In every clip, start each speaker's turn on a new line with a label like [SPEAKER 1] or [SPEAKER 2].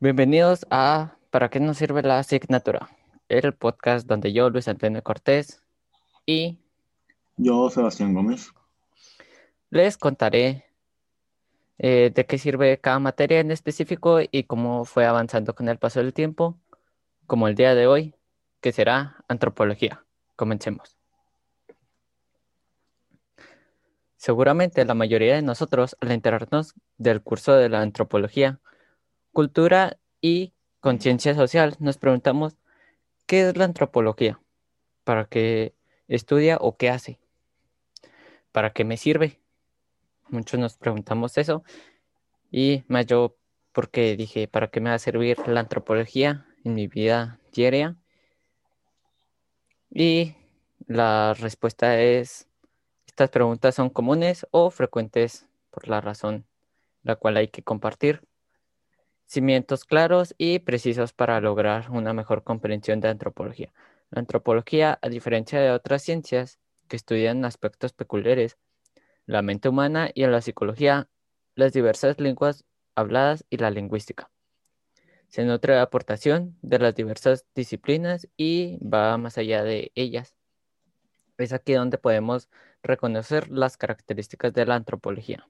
[SPEAKER 1] Bienvenidos a ¿Para qué nos sirve la asignatura? El podcast donde yo, Luis Antonio Cortés, y
[SPEAKER 2] Yo, Sebastián Gómez.
[SPEAKER 1] les contaré eh, de qué sirve cada materia en específico y cómo fue avanzando con el paso del tiempo, como el día de hoy, que será antropología. Comencemos. Seguramente la mayoría de nosotros, al enterarnos del curso de la antropología, cultura y conciencia social, nos preguntamos, ¿qué es la antropología? ¿Para qué estudia o qué hace? ¿Para qué me sirve? Muchos nos preguntamos eso y más yo porque dije, ¿para qué me va a servir la antropología en mi vida diaria? Y la respuesta es, estas preguntas son comunes o frecuentes por la razón la cual hay que compartir cimientos claros y precisos para lograr una mejor comprensión de antropología. La antropología, a diferencia de otras ciencias que estudian aspectos peculiares, la mente humana y en la psicología, las diversas lenguas habladas y la lingüística. Se nutre de aportación de las diversas disciplinas y va más allá de ellas. Es aquí donde podemos reconocer las características de la antropología.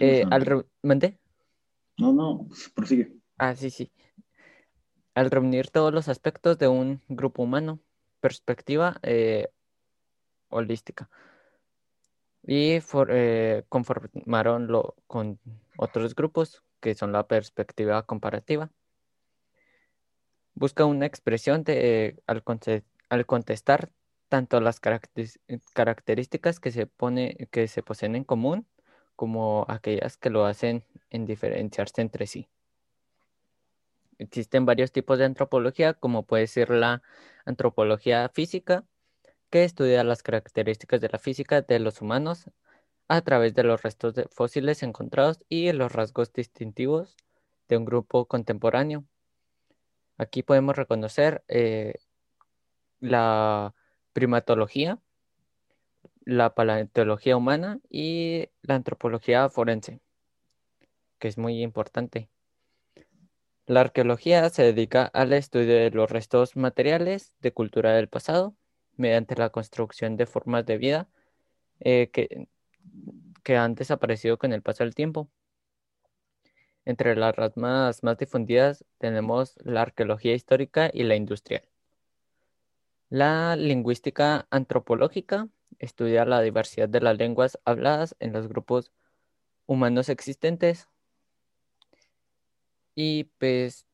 [SPEAKER 1] Eh, al re-.
[SPEAKER 2] No, no, pues, prosigue.
[SPEAKER 1] Ah, sí, sí. Al reunir todos los aspectos de un grupo humano, perspectiva eh, holística. Y for- eh, conformaron lo, con otros grupos, que son la perspectiva comparativa. Busca una expresión de, al, conce- al contestar tanto las características que se, pone, que se poseen en común como aquellas que lo hacen en diferenciarse entre sí. Existen varios tipos de antropología, como puede ser la antropología física, que estudia las características de la física de los humanos a través de los restos de fósiles encontrados y los rasgos distintivos de un grupo contemporáneo. Aquí podemos reconocer eh, la primatología, la paleontología humana y la antropología forense, que es muy importante. La arqueología se dedica al estudio de los restos materiales de cultura del pasado mediante la construcción de formas de vida eh, que, que han desaparecido con el paso del tiempo. Entre las ramas más difundidas tenemos la arqueología histórica y la industrial. La lingüística antropológica estudia la diversidad de las lenguas habladas en los grupos humanos existentes y pues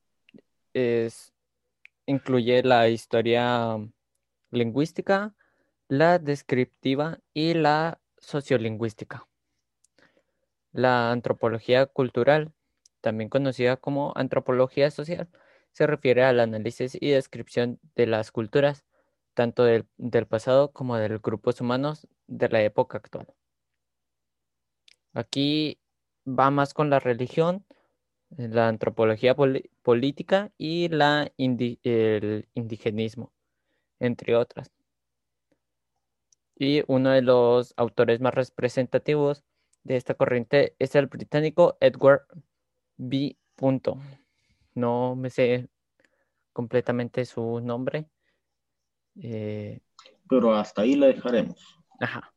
[SPEAKER 1] es, incluye la historia lingüística, la descriptiva y la sociolingüística. La antropología cultural, también conocida como antropología social, se refiere al análisis y descripción de las culturas, tanto del, del pasado como de los grupos humanos de la época actual. Aquí va más con la religión, la antropología política y la el indigenismo, entre otras. Y uno de los autores más representativos de esta corriente es el británico Edward B. No me sé completamente su nombre. Eh,
[SPEAKER 2] Pero hasta ahí la dejaremos.
[SPEAKER 1] ajá.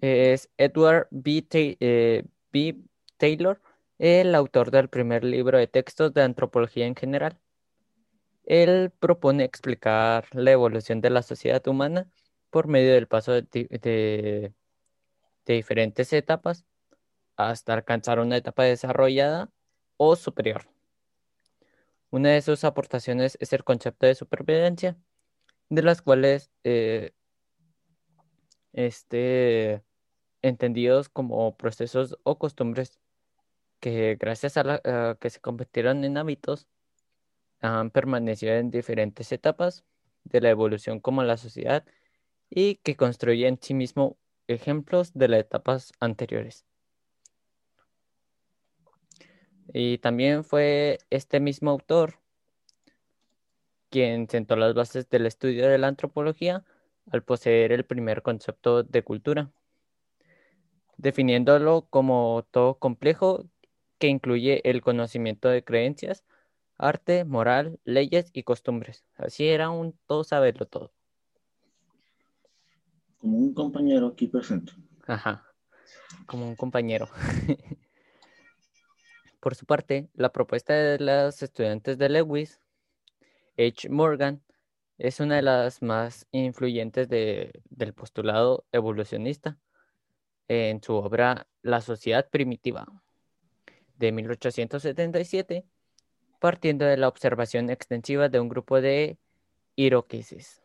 [SPEAKER 1] Es Edward B. Eh, B. Taylor, el autor del primer libro de textos de antropología en general. Él propone explicar la evolución de la sociedad humana por medio del paso de, di- de- de diferentes etapas hasta alcanzar una etapa desarrollada o superior. Una de sus aportaciones es el concepto de supervivencia, de las cuales eh, este, entendidos como procesos o costumbres que gracias a, la- que se convirtieron en hábitos han permanecido en diferentes etapas de la evolución como la sociedad y que construye en sí mismo ejemplos de las etapas anteriores. Y también fue este mismo autor quien sentó las bases del estudio de la antropología al poseer el primer concepto de cultura. definiéndolo como todo complejo que incluye el conocimiento de creencias, arte, moral, leyes y costumbres. Así era un todo saberlo todo.
[SPEAKER 2] Como un compañero aquí presente.
[SPEAKER 1] Ajá, como un compañero. Por su parte, la propuesta de los estudiantes de Lewis, H. Morgan, es una de las más influyentes del postulado evolucionista en su obra La sociedad primitiva de 1877, partiendo de la observación extensiva de un grupo de iroqueses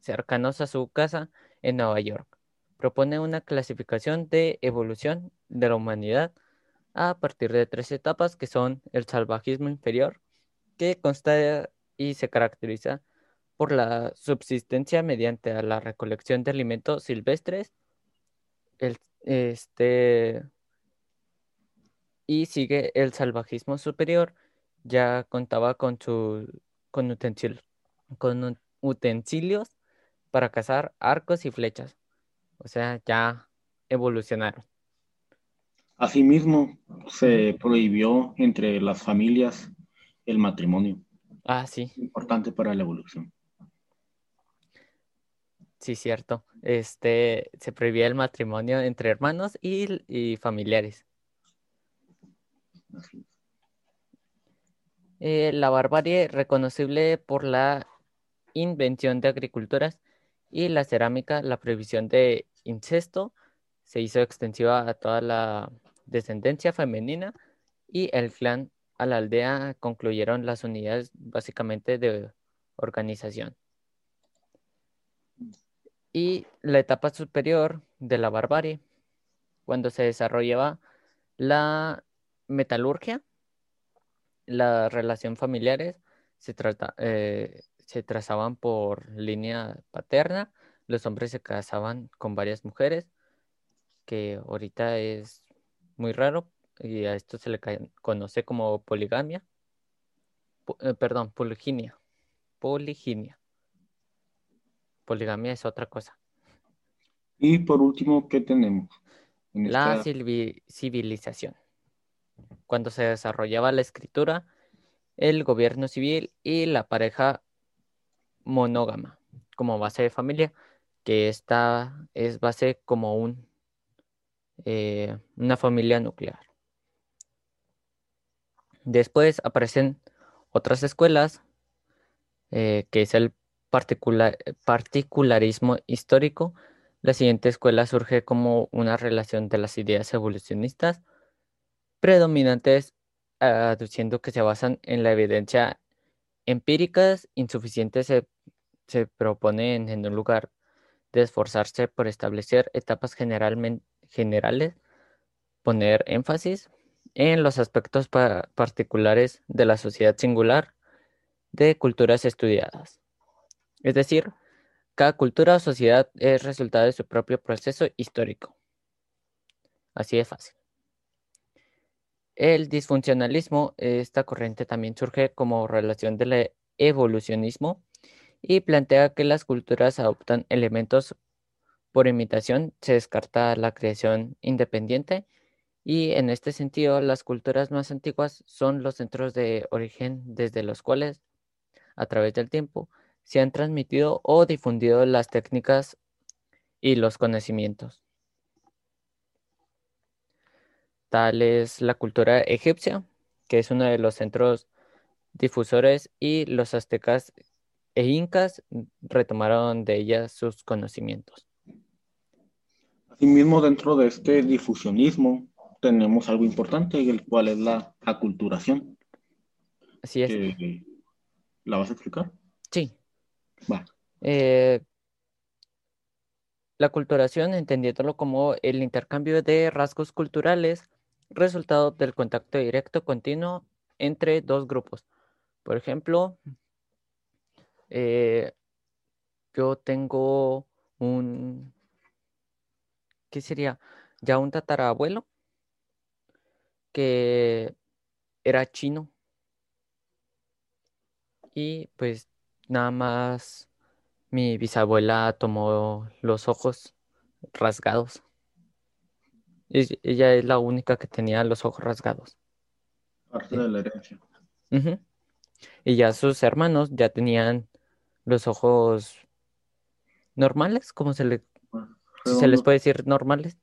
[SPEAKER 1] cercanos a su casa en Nueva York. Propone una clasificación de evolución de la humanidad a partir de tres etapas que son el salvajismo inferior, que consta y se caracteriza por la subsistencia mediante la recolección de alimentos silvestres, el, este, y sigue el salvajismo superior, ya contaba con, su, con, con utensilios para cazar arcos y flechas, o sea, ya evolucionaron.
[SPEAKER 2] Asimismo, se prohibió entre las familias el matrimonio.
[SPEAKER 1] Ah, sí.
[SPEAKER 2] Importante para la evolución.
[SPEAKER 1] Sí, cierto. Este, se prohibía el matrimonio entre hermanos y, familiares. Eh, la barbarie reconocible por la invención de agriculturas y la cerámica, la prohibición de incesto se hizo extensiva a toda la descendencia femenina y el clan a la aldea concluyeron las unidades básicamente de organización. Y la etapa superior de la barbarie, cuando se desarrollaba la metalurgia, las relaciones familiares se, eh, se trazaban por línea paterna, los hombres se casaban con varias mujeres, que ahorita es muy raro y a esto se le conoce como poligamia. Eh, perdón, poliginia. Poliginia. Poligamia es otra cosa.
[SPEAKER 2] Y por último, ¿qué tenemos?
[SPEAKER 1] la civilización. Cuando se desarrollaba la escritura, el gobierno civil y la pareja monógama como base de familia, que esta es base como un eh, una familia nuclear. Después aparecen otras escuelas, eh, que es el particularismo histórico. La siguiente escuela surge como una relación de las ideas evolucionistas predominantes, aduciendo que se basan en la evidencia empíricas insuficientes, se, se proponen en un lugar de esforzarse por establecer etapas generalmente generales, poner énfasis en los aspectos particulares de la sociedad singular de culturas estudiadas. Es decir, cada cultura o sociedad es resultado de su propio proceso histórico. Así de fácil. El disfuncionalismo, esta corriente también surge como relación del evolucionismo y plantea que las culturas adoptan elementos por imitación se descarta la creación independiente y en este sentido las culturas más antiguas son los centros de origen desde los cuales a través del tiempo se han transmitido o difundido las técnicas y los conocimientos. Tal es la cultura egipcia, que es uno de los centros difusores y los aztecas e incas retomaron de ella sus conocimientos.
[SPEAKER 2] Asimismo, dentro de este difusionismo tenemos algo importante, el cual es la aculturación.
[SPEAKER 1] Así es.
[SPEAKER 2] ¿La vas a explicar?
[SPEAKER 1] Sí.
[SPEAKER 2] Va.
[SPEAKER 1] Eh, la aculturación, entendiéndolo como el intercambio de rasgos culturales, resultado del contacto directo continuo entre dos grupos. Por ejemplo, eh, yo tengo un, ¿qué sería? Ya un tatarabuelo que era chino. Y pues nada más mi bisabuela tomó los ojos rasgados. Es- ella es la única que tenía los ojos rasgados.
[SPEAKER 2] Parte de la herencia.
[SPEAKER 1] Y ya sus hermanos ya tenían los ojos normales, ¿cómo se le, se les puede decir normales?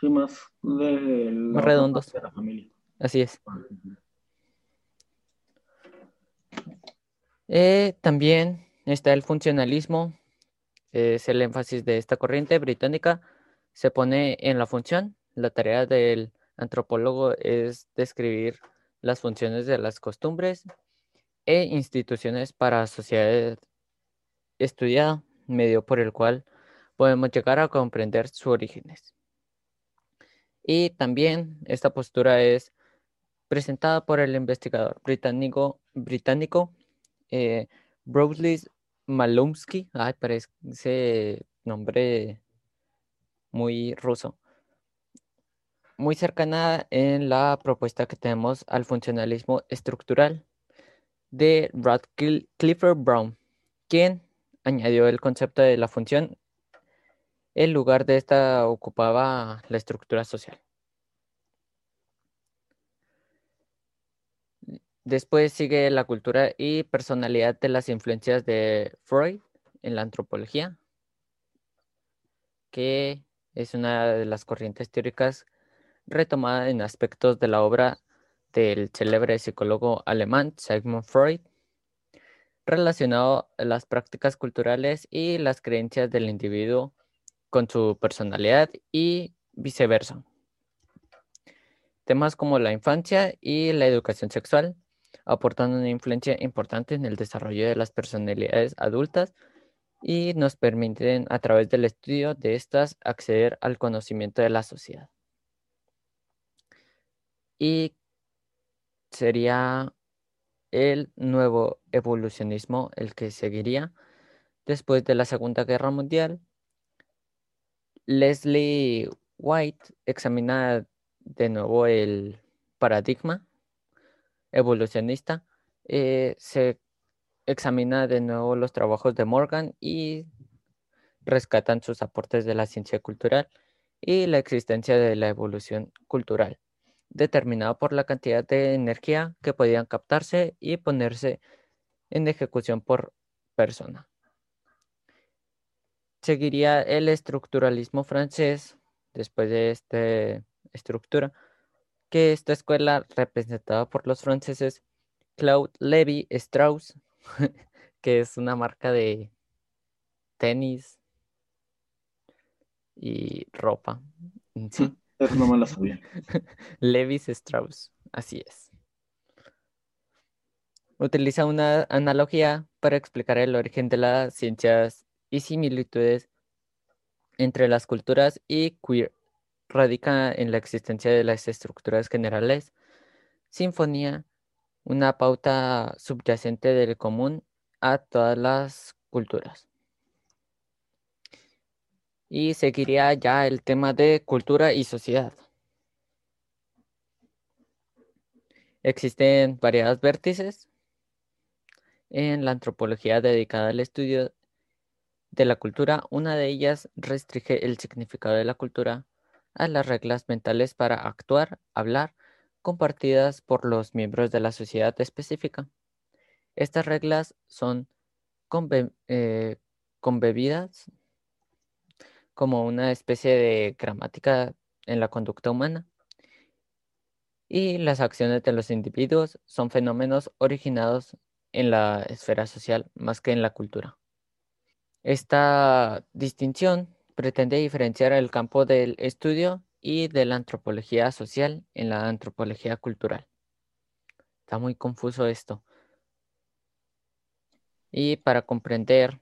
[SPEAKER 2] Sí, más de la
[SPEAKER 1] Más redondos.
[SPEAKER 2] de la familia.
[SPEAKER 1] Así es. Eh, también está el funcionalismo, es el énfasis de esta corriente británica, se pone en la función. La tarea del antropólogo es describir las funciones de las costumbres e instituciones para sociedad estudiada, medio por el cual podemos llegar a comprender sus orígenes. Y también esta postura es presentada por el investigador británico, británico eh, Malomsky. Parece nombre muy ruso. Muy cercana en la propuesta que tenemos al funcionalismo estructural de Radcliffe Brown, quien añadió el concepto de la función. El lugar de esta ocupaba la estructura social. Después sigue la cultura y personalidad de las influencias de Freud en la antropología, que es una de las corrientes teóricas retomada en aspectos de la obra del célebre psicólogo alemán Sigmund Freud, relacionado a las prácticas culturales y las creencias del individuo con su personalidad y viceversa. Temas como la infancia y la educación sexual aportan una influencia importante en el desarrollo de las personalidades adultas y nos permiten a través del estudio de estas acceder al conocimiento de la sociedad. Y sería el nuevo evolucionismo el que seguiría después de la Segunda Guerra Mundial. Leslie White examina de nuevo el paradigma evolucionista. Eh, se examina de nuevo los trabajos de Morgan y rescatan sus aportes de la ciencia cultural y la existencia de la evolución cultural, determinada por la cantidad de energía que podían captarse y ponerse en ejecución por persona. Seguiría el estructuralismo francés después de esta estructura, que esta escuela representada por los franceses Claude Lévi Strauss, que es una marca de tenis y ropa. Sí.
[SPEAKER 2] Eso no me lo sabía.
[SPEAKER 1] Levis Strauss, así es. Utiliza una analogía para explicar el origen de las ciencias y similitudes entre las culturas y queer. Radica en la existencia de las estructuras generales, sinfonía, una pauta subyacente del común a todas las culturas. Y seguiría ya el tema de cultura y sociedad. Existen variados vértices en la antropología dedicada al estudio de la cultura. Una de ellas restringe el significado de la cultura a las reglas mentales para actuar, hablar, compartidas por los miembros de la sociedad específica. Estas reglas son conbe eh, como una especie de gramática en la conducta humana. Y las acciones de los individuos son fenómenos originados en la esfera social más que en la cultura. Esta distinción pretende diferenciar el campo del estudio y de la antropología social en la antropología cultural. Está muy confuso esto. Y para comprender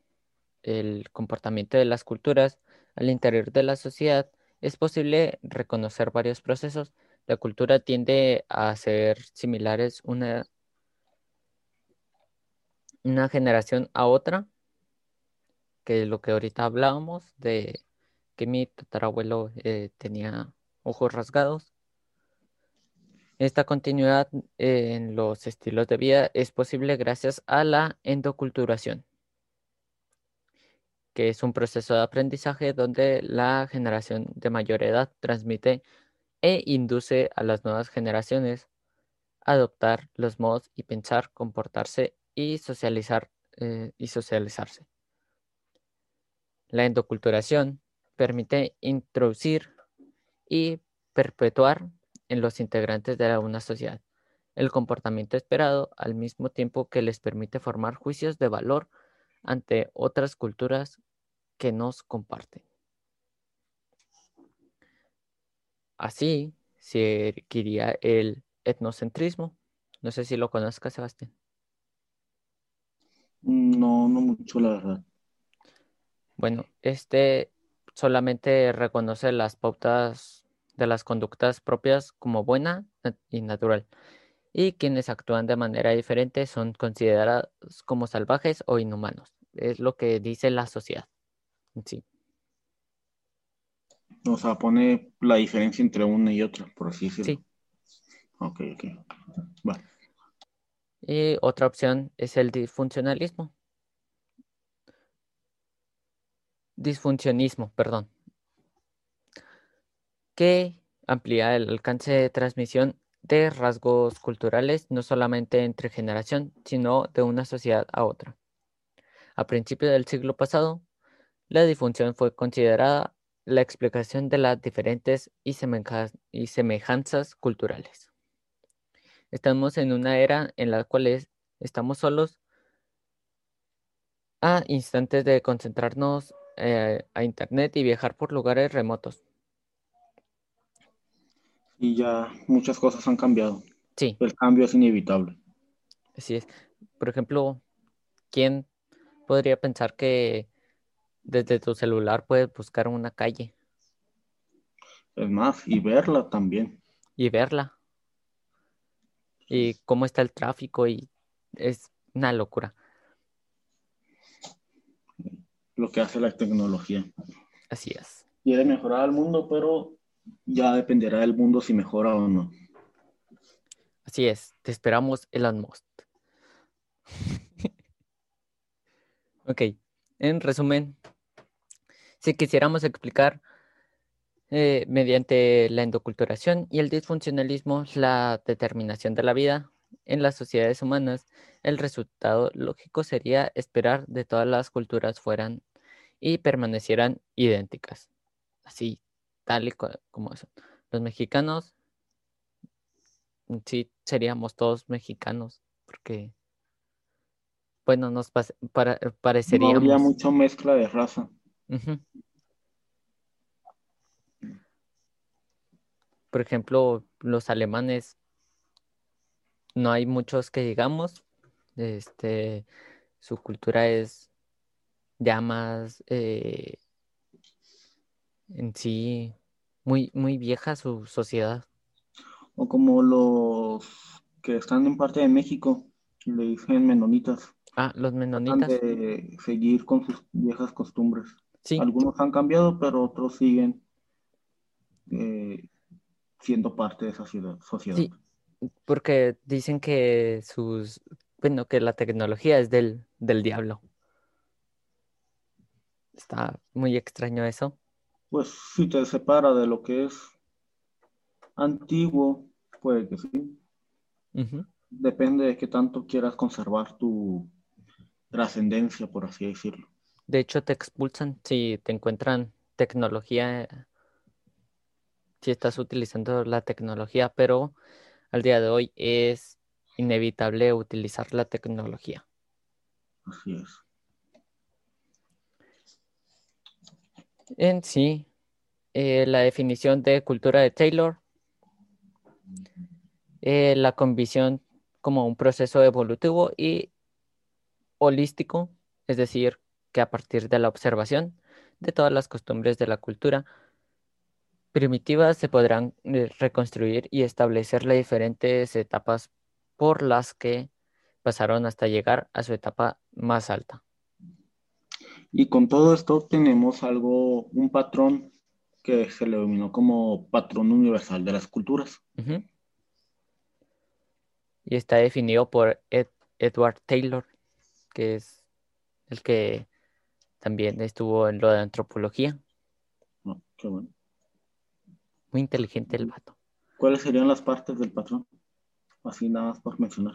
[SPEAKER 1] el comportamiento de las culturas al interior de la sociedad, es posible reconocer varios procesos. La cultura tiende a ser similares una, generación a otra, que es lo que ahorita hablábamos de que mi tatarabuelo eh, tenía ojos rasgados. Esta continuidad en los estilos de vida es posible gracias a la endoculturación. Que es un proceso de aprendizaje donde la generación de mayor edad transmite e induce a las nuevas generaciones a adoptar los modos y pensar, comportarse y socializar eh, y socializarse. La endoculturación permite introducir y perpetuar en los integrantes de una sociedad el comportamiento esperado al mismo tiempo que les permite formar juicios de valor ante otras culturas que nos comparten. Así se adquiría el etnocentrismo. No sé si lo conozcas, Sebastián.
[SPEAKER 2] No, no mucho, la verdad.
[SPEAKER 1] Bueno, este solamente reconoce las pautas de las conductas propias como buena y natural, y quienes actúan de manera diferente son considerados como salvajes o inhumanos. Es lo que dice la sociedad. Sí.
[SPEAKER 2] O sea, pone la diferencia entre una y otra, por así decirlo.
[SPEAKER 1] Sí.
[SPEAKER 2] Ok, ok. Va.
[SPEAKER 1] Y otra opción es el disfuncionalismo. Disfuncionismo, perdón. Que amplía el alcance de transmisión de rasgos culturales no solamente entre generación, sino de una sociedad a otra. A principios del siglo pasado, la disfunción fue considerada la explicación de las diferentes y, semejanzas culturales. Estamos en una era en la cual estamos solos a instantes de concentrarnos eh, a Internet y viajar por lugares remotos.
[SPEAKER 2] Y ya muchas cosas han cambiado.
[SPEAKER 1] Sí.
[SPEAKER 2] El cambio es inevitable.
[SPEAKER 1] Así es. Por ejemplo, ¿quién podría pensar que desde tu celular puedes buscar una calle?
[SPEAKER 2] Es más, y verla también.
[SPEAKER 1] Y verla. Y cómo está el tráfico y es una locura.
[SPEAKER 2] Lo que hace la tecnología.
[SPEAKER 1] Así es.
[SPEAKER 2] Quiere mejorar al mundo, pero ya dependerá del mundo si mejora o no.
[SPEAKER 1] Así es, te esperamos Elon Musk. ok, en resumen, si quisiéramos explicar eh, mediante la endoculturación y el disfuncionalismo la determinación de la vida en las sociedades humanas, el resultado lógico sería esperar de todas las culturas fueran y permanecieran idénticas. Así, tal y como eso. Los mexicanos, sí, seríamos todos mexicanos, porque, bueno, nos para pareceríamos...
[SPEAKER 2] No habría mucha mezcla de raza.
[SPEAKER 1] Por ejemplo, los alemanes, no hay muchos que digamos, este, su cultura es ya más eh, en sí muy, muy vieja su sociedad.
[SPEAKER 2] O como los que están en parte de México, le dicen menonitas.
[SPEAKER 1] Ah, los menonitas.
[SPEAKER 2] de seguir con sus viejas costumbres.
[SPEAKER 1] Sí.
[SPEAKER 2] Algunos han cambiado, pero otros siguen eh, siendo parte de esa ciudad, sociedad.
[SPEAKER 1] Sí, porque dicen que sus, bueno, que la tecnología es del, del diablo. Está muy extraño eso
[SPEAKER 2] pues si te separa de lo que es antiguo, puede que sí. Depende de qué tanto quieras conservar tu trascendencia, por así decirlo.
[SPEAKER 1] De hecho, te expulsan si te encuentran tecnología, si estás utilizando la tecnología, pero al día de hoy es inevitable utilizar la tecnología.
[SPEAKER 2] Así es.
[SPEAKER 1] En sí, eh, la definición de cultura de Taylor, eh, la convicción como un proceso evolutivo y holístico, es decir, que a partir de la observación de todas las costumbres de la cultura primitiva se podrán eh, reconstruir y establecer las diferentes etapas por las que pasaron hasta llegar a su etapa más alta.
[SPEAKER 2] Y con todo esto tenemos algo, un patrón que se le denominó como patrón universal de las culturas.
[SPEAKER 1] Y está definido por Edward Taylor, que es el que también estuvo en lo de antropología.
[SPEAKER 2] No, qué bueno.
[SPEAKER 1] Muy inteligente el vato.
[SPEAKER 2] ¿Cuáles serían las partes del patrón? Así nada más por mencionar.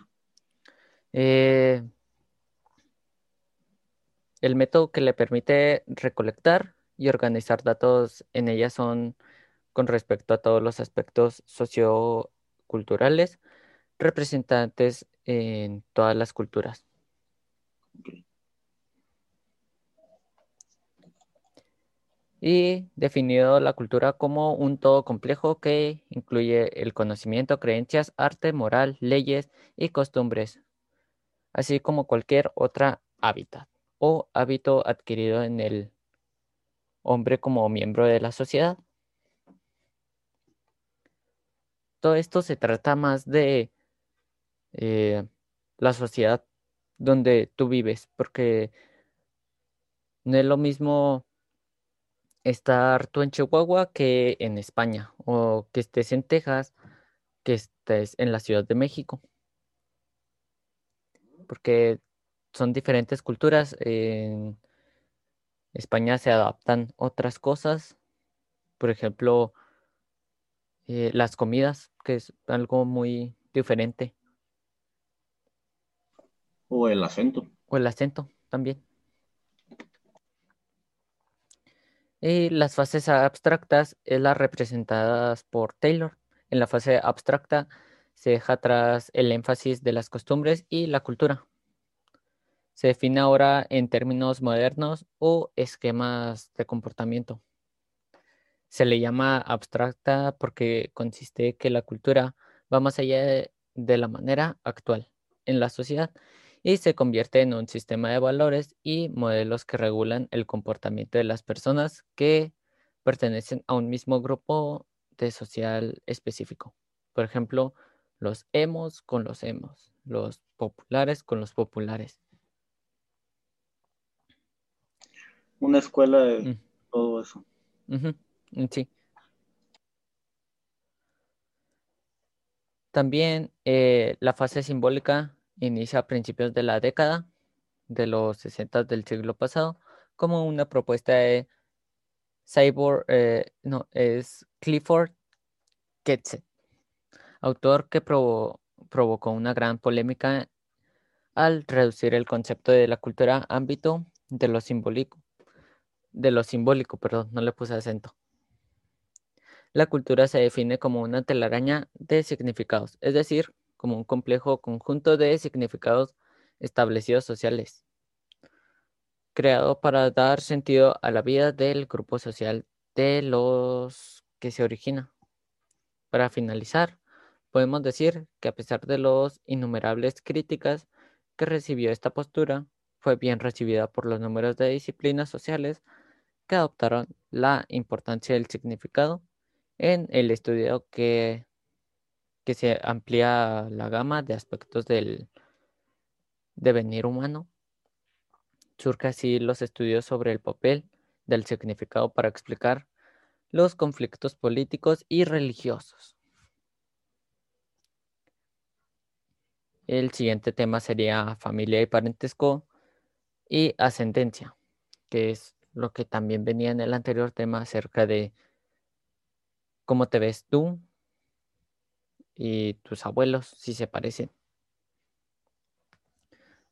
[SPEAKER 1] Eh, el método que le permite recolectar y organizar datos en ella son con respecto a todos los aspectos socioculturales representantes en todas las culturas. Y definido la cultura como un todo complejo que incluye el conocimiento, creencias, arte, moral, leyes y costumbres, así como cualquier otra hábitat o hábito adquirido en el hombre como miembro de la sociedad. Todo esto se trata más de eh, la sociedad donde tú vives, porque no es lo mismo estar tú en Chihuahua que en España, o que estés en Texas, que estés en la Ciudad de México. Porque son diferentes culturas. En España se adaptan otras cosas. Por ejemplo, eh, las comidas, que es algo muy diferente.
[SPEAKER 2] O el acento.
[SPEAKER 1] O el acento también. Y las fases abstractas es las representadas por Taylor. En la fase abstracta se deja atrás el énfasis de las costumbres y la cultura. Se define ahora en términos modernos o esquemas de comportamiento. Se le llama abstracta porque consiste que la cultura va más allá de, la manera actual en la sociedad y se convierte en un sistema de valores y modelos que regulan el comportamiento de las personas que pertenecen a un mismo grupo de social específico. Por ejemplo, los emos con los emos, los populares con los populares.
[SPEAKER 2] Una escuela de
[SPEAKER 1] Mm.
[SPEAKER 2] todo eso.
[SPEAKER 1] Sí. También eh, la fase simbólica inicia a principios de la década de los 60 del siglo pasado como una propuesta de Cyborg, eh, no, es Clifford Getzet, autor que provo- provocó una gran polémica al reducir el concepto de la cultura ámbito de lo simbólico, de lo simbólico, perdón, no le puse acento. La cultura se define como una telaraña de significados, es decir, como un complejo conjunto de significados establecidos sociales, creado para dar sentido a la vida del grupo social de los que se origina. Para finalizar, podemos decir que a pesar de los innumerables críticas que recibió esta postura, fue bien recibida por los números de disciplinas sociales que adoptaron la importancia del significado en el estudio que, que se amplía la gama de aspectos del devenir humano. Surge así los estudios sobre el papel del significado para explicar los conflictos políticos y religiosos. El siguiente tema sería familia y parentesco y ascendencia, que es lo que también venía en el anterior tema acerca de cómo te ves tú y tus abuelos, si se parecen.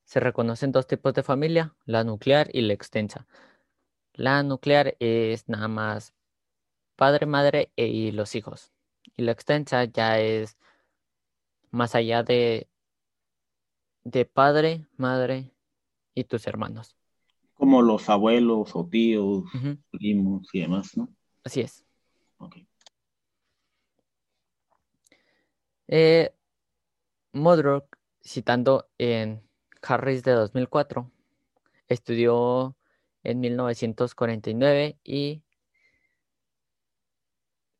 [SPEAKER 1] Se reconocen dos tipos de familia, la nuclear y la extensa. La nuclear es nada más padre, madre e- y los hijos. Y la extensa ya es más allá de, de padre, madre y tus hermanos.
[SPEAKER 2] Como los abuelos o tíos, primos y demás, ¿no?
[SPEAKER 1] Así es.
[SPEAKER 2] Ok.
[SPEAKER 1] Eh, Modrock, citando en Harris de 2004, estudió en 1949 y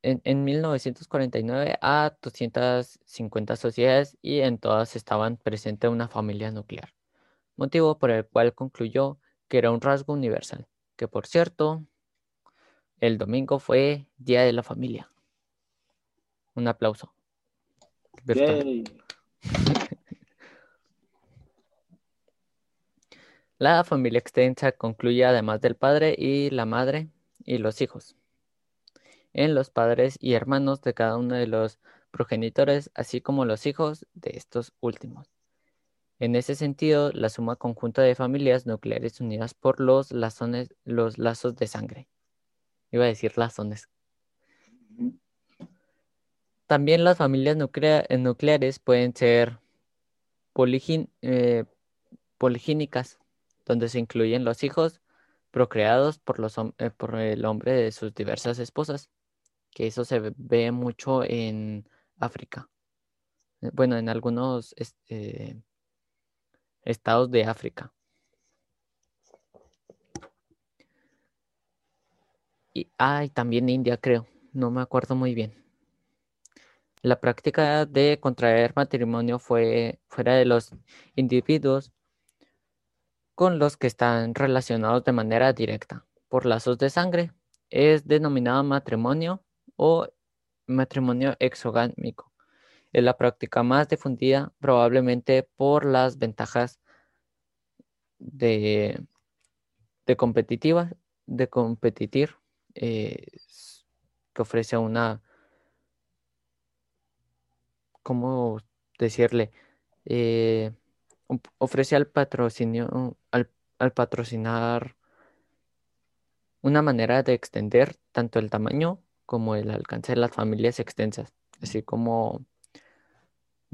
[SPEAKER 1] en, en 1949 a 250 sociedades y en todas estaban presente una familia nuclear, motivo por el cual concluyó que era un rasgo universal, que por cierto, el domingo fue Día de la Familia. Un aplauso. La familia extensa concluye además del padre y la madre y los hijos, en los padres y hermanos de cada uno de los progenitores, así como los hijos de estos últimos. En ese sentido, la suma conjunta de familias nucleares unidas por los, lazones, los lazos de sangre. Iba a decir lazones. También las familias eh, nucleares pueden ser eh, poligínicas, donde se incluyen los hijos procreados por, los, eh, por el hombre de sus diversas esposas, que eso se ve mucho en África. Bueno, en algunos este, estados de África. Y, ah, también India, creo. No me acuerdo muy bien. La práctica de contraer matrimonio fue fuera de los individuos con los que están relacionados de manera directa por lazos de sangre. Es denominado matrimonio o matrimonio exogámico. Es la práctica más difundida probablemente por las ventajas de, de competitiva, de competir, eh, que ofrece una ¿cómo decirle? Eh, ofrece al patrocinio, al, patrocinar una manera de extender tanto el tamaño como el alcance de las familias extensas, así como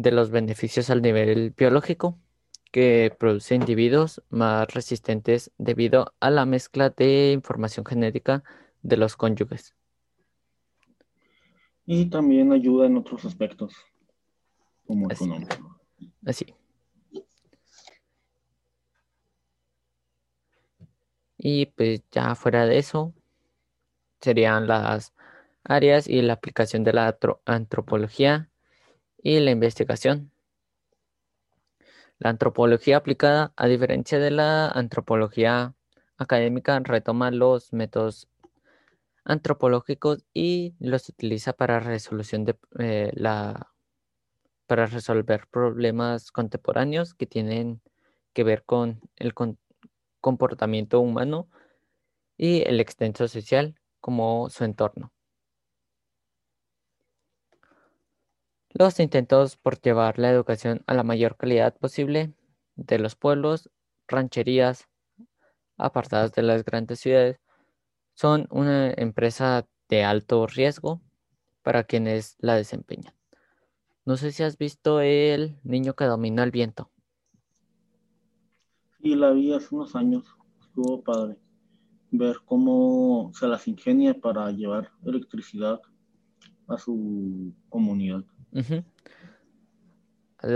[SPEAKER 1] de los beneficios al nivel biológico que produce individuos más resistentes debido a la mezcla de información genética de los cónyuges.
[SPEAKER 2] Y también ayuda en otros aspectos como
[SPEAKER 1] así, Así. Y pues ya fuera de eso, serían las áreas y la aplicación de la antropología y la investigación. La antropología aplicada, a diferencia de la antropología académica, retoma los métodos antropológicos y los utiliza para resolución de eh, la para resolver problemas contemporáneos que tienen que ver con el comportamiento humano y el extenso social como su entorno. Los intentos por llevar la educación a la mayor calidad posible de los pueblos, rancherías, apartadas de las grandes ciudades, son una empresa de alto riesgo para quienes la desempeñan. No sé si has visto El niño que domina el viento.
[SPEAKER 2] Sí, la vi hace unos años. Estuvo padre ver cómo se las ingenia para llevar electricidad a su comunidad.
[SPEAKER 1] Uh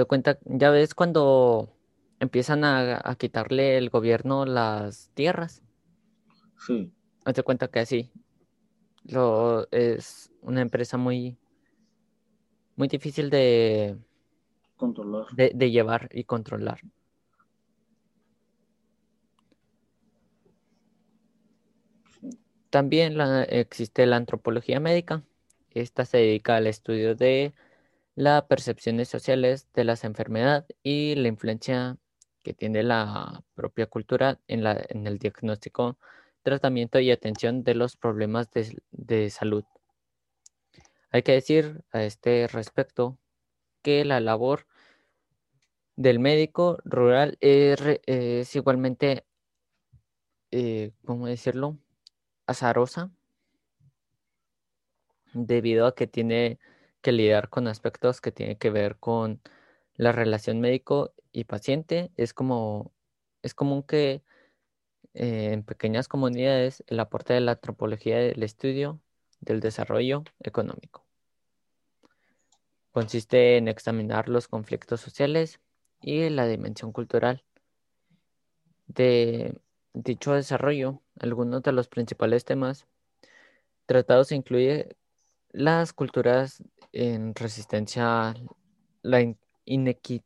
[SPEAKER 1] cuenta, ya ves cuando empiezan a, quitarle el gobierno las tierras.
[SPEAKER 2] Sí.
[SPEAKER 1] Haz de cuenta que así. Lo, es una empresa muy muy difícil de
[SPEAKER 2] controlar.
[SPEAKER 1] De, llevar y controlar. También existe la antropología médica. Esta se dedica al estudio de las percepciones sociales de las enfermedades y la influencia que tiene la propia cultura en, la, en el diagnóstico, tratamiento y atención de los problemas de, de salud. Hay que decir a este respecto que la labor del médico rural es, igualmente, eh, ¿cómo decirlo?, azarosa, debido a que tiene que lidiar con aspectos que tienen que ver con la relación médico y paciente. Es como es común que eh, en pequeñas comunidades el aporte de la antropología del estudio del desarrollo económico. Consiste en examinar los conflictos sociales y la dimensión cultural de dicho desarrollo. Algunos de los principales temas tratados incluyen las culturas en resistencia a la inequitividad.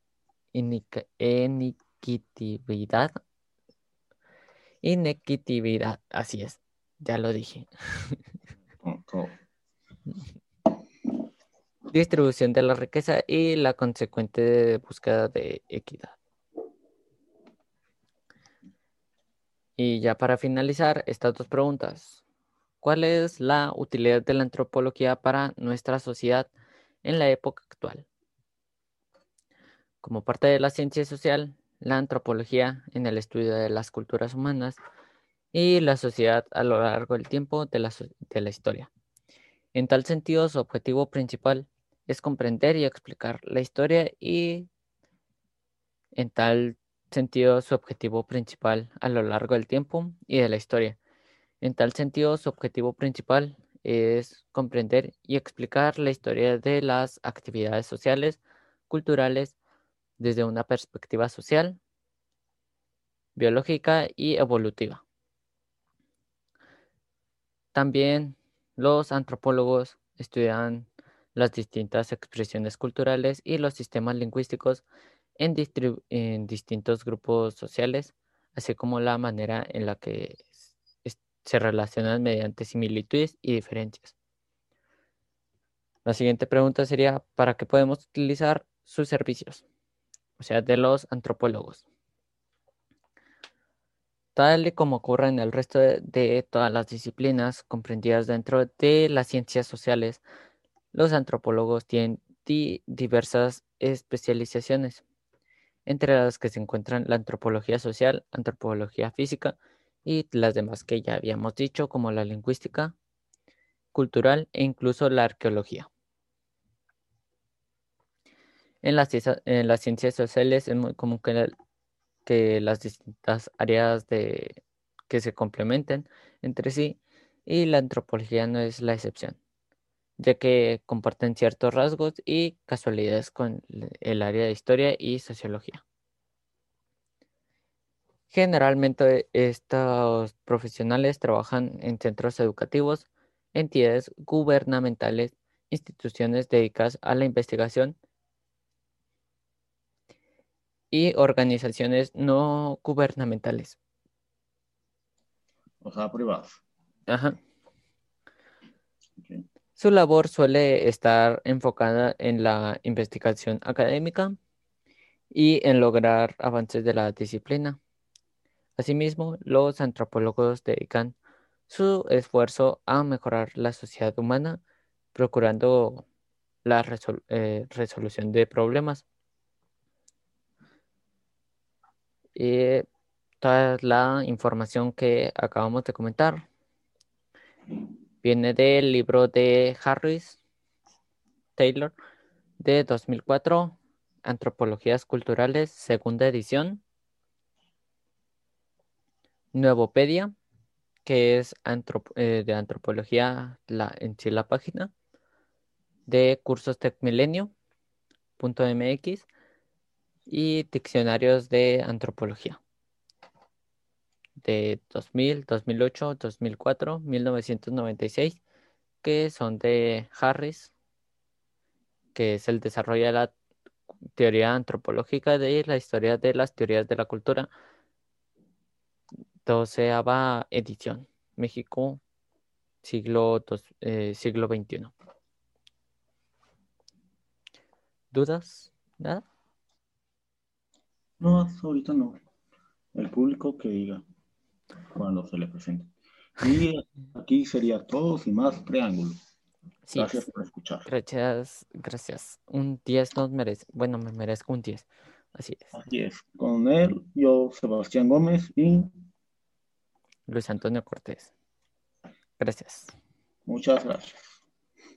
[SPEAKER 1] Inequitividad, así es, ya lo dije. distribución de la riqueza y la consecuente búsqueda de equidad. Y ya para finalizar, estas dos preguntas. ¿Cuál es la utilidad de la antropología para nuestra sociedad en la época actual? Como parte de la ciencia social, la antropología en el estudio de las culturas humanas y la sociedad a lo largo del tiempo de la, de la historia. En tal sentido, su objetivo principal es comprender y explicar la historia y en tal sentido su objetivo principal a lo largo del tiempo y de la historia en tal sentido, su objetivo principal es comprender y explicar la historia de las actividades sociales, culturales, desde una perspectiva social, biológica y evolutiva. También los antropólogos estudian las distintas expresiones culturales y los sistemas lingüísticos en, distintos grupos sociales, así como la manera en la que se relacionan mediante similitudes y diferencias. La siguiente pregunta sería, ¿para qué podemos utilizar sus servicios? O sea, de los antropólogos. Tal y como ocurre en el resto de, todas las disciplinas comprendidas dentro de las ciencias sociales, los antropólogos tienen diversas especializaciones, entre las que se encuentran la antropología social, antropología física, y las demás que ya habíamos dicho, como la lingüística, cultural e incluso la arqueología. En las, en las ciencias sociales es muy común que, que las distintas áreas de, que se complementen entre sí y la antropología no es la excepción, ya que comparten ciertos rasgos y casualidades con el área de historia y sociología. Generalmente estos profesionales trabajan en centros educativos, entidades gubernamentales, instituciones dedicadas a la investigación y organizaciones no gubernamentales.
[SPEAKER 2] O sea, privadas.
[SPEAKER 1] Ajá. Su labor suele estar enfocada en la investigación académica y en lograr avances de la disciplina. Asimismo, los antropólogos dedican su esfuerzo a mejorar la sociedad humana, procurando la eh, resolución de problemas. Y toda la información que acabamos de comentar viene del libro de Harris Taylor de 2004, Antropologías Culturales, segunda edición. Nuevopedia, que es eh, de antropología la, en sí la página, de cursos tecmilenio.mx y diccionarios de antropología. De 2000, 2008, 2004, 1996, que son de Harris, que es el desarrollo de la teoría antropológica de la historia de las teorías de la cultura doceava edición, México, siglo, eh, siglo XXI. ¿Dudas? ¿Nada?
[SPEAKER 2] No, ahorita no. El público que diga cuando se le presente. Y aquí sería todo y más preámbulo. gracias por escuchar.
[SPEAKER 1] Gracias, gracias. Un 10 nos merece. Bueno, me merezco un 10. Así es.
[SPEAKER 2] Así es. Con él, yo, Sebastián Gómez y
[SPEAKER 1] Luis Antonio Cortés. Gracias.
[SPEAKER 2] Muchas gracias.